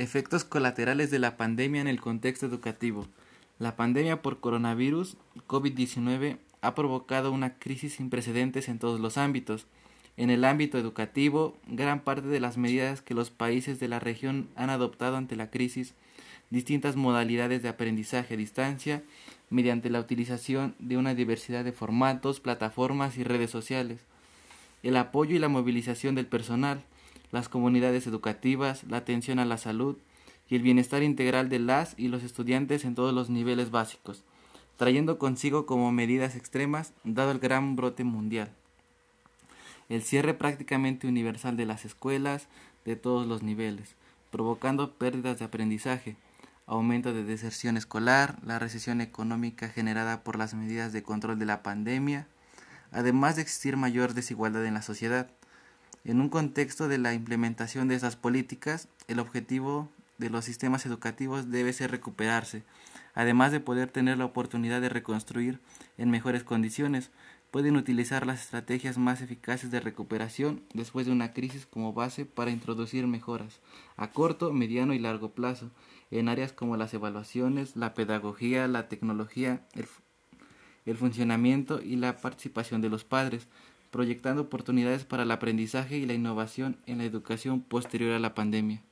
Efectos colaterales de la pandemia en el contexto educativo. La pandemia por coronavirus COVID-19 ha provocado una crisis sin precedentes en todos los ámbitos. En el ámbito educativo, gran parte de las medidas que los países de la región han adoptado ante la crisis, distintas modalidades de aprendizaje a distancia, mediante la utilización de una diversidad de formatos, plataformas y redes sociales, el apoyo y la movilización del personal, las comunidades educativas, la atención a la salud y el bienestar integral de las y los estudiantes en todos los niveles básicos, trayendo consigo como medidas extremas dado el gran brote mundial. El cierre prácticamente universal de las escuelas de todos los niveles, provocando pérdidas de aprendizaje, aumento de deserción escolar, la recesión económica generada por las medidas de control de la pandemia, además de existir mayor desigualdad en la sociedad. En un contexto de la implementación de esas políticas, el objetivo de los sistemas educativos debe ser recuperarse, además de poder tener la oportunidad de reconstruir en mejores condiciones, pueden utilizar las estrategias más eficaces de recuperación después de una crisis como base para introducir mejoras a corto, mediano y largo plazo en áreas como las evaluaciones, la pedagogía, la tecnología, el, el funcionamiento y la participación de los padres, proyectando oportunidades para el aprendizaje y la innovación en la educación posterior a la pandemia.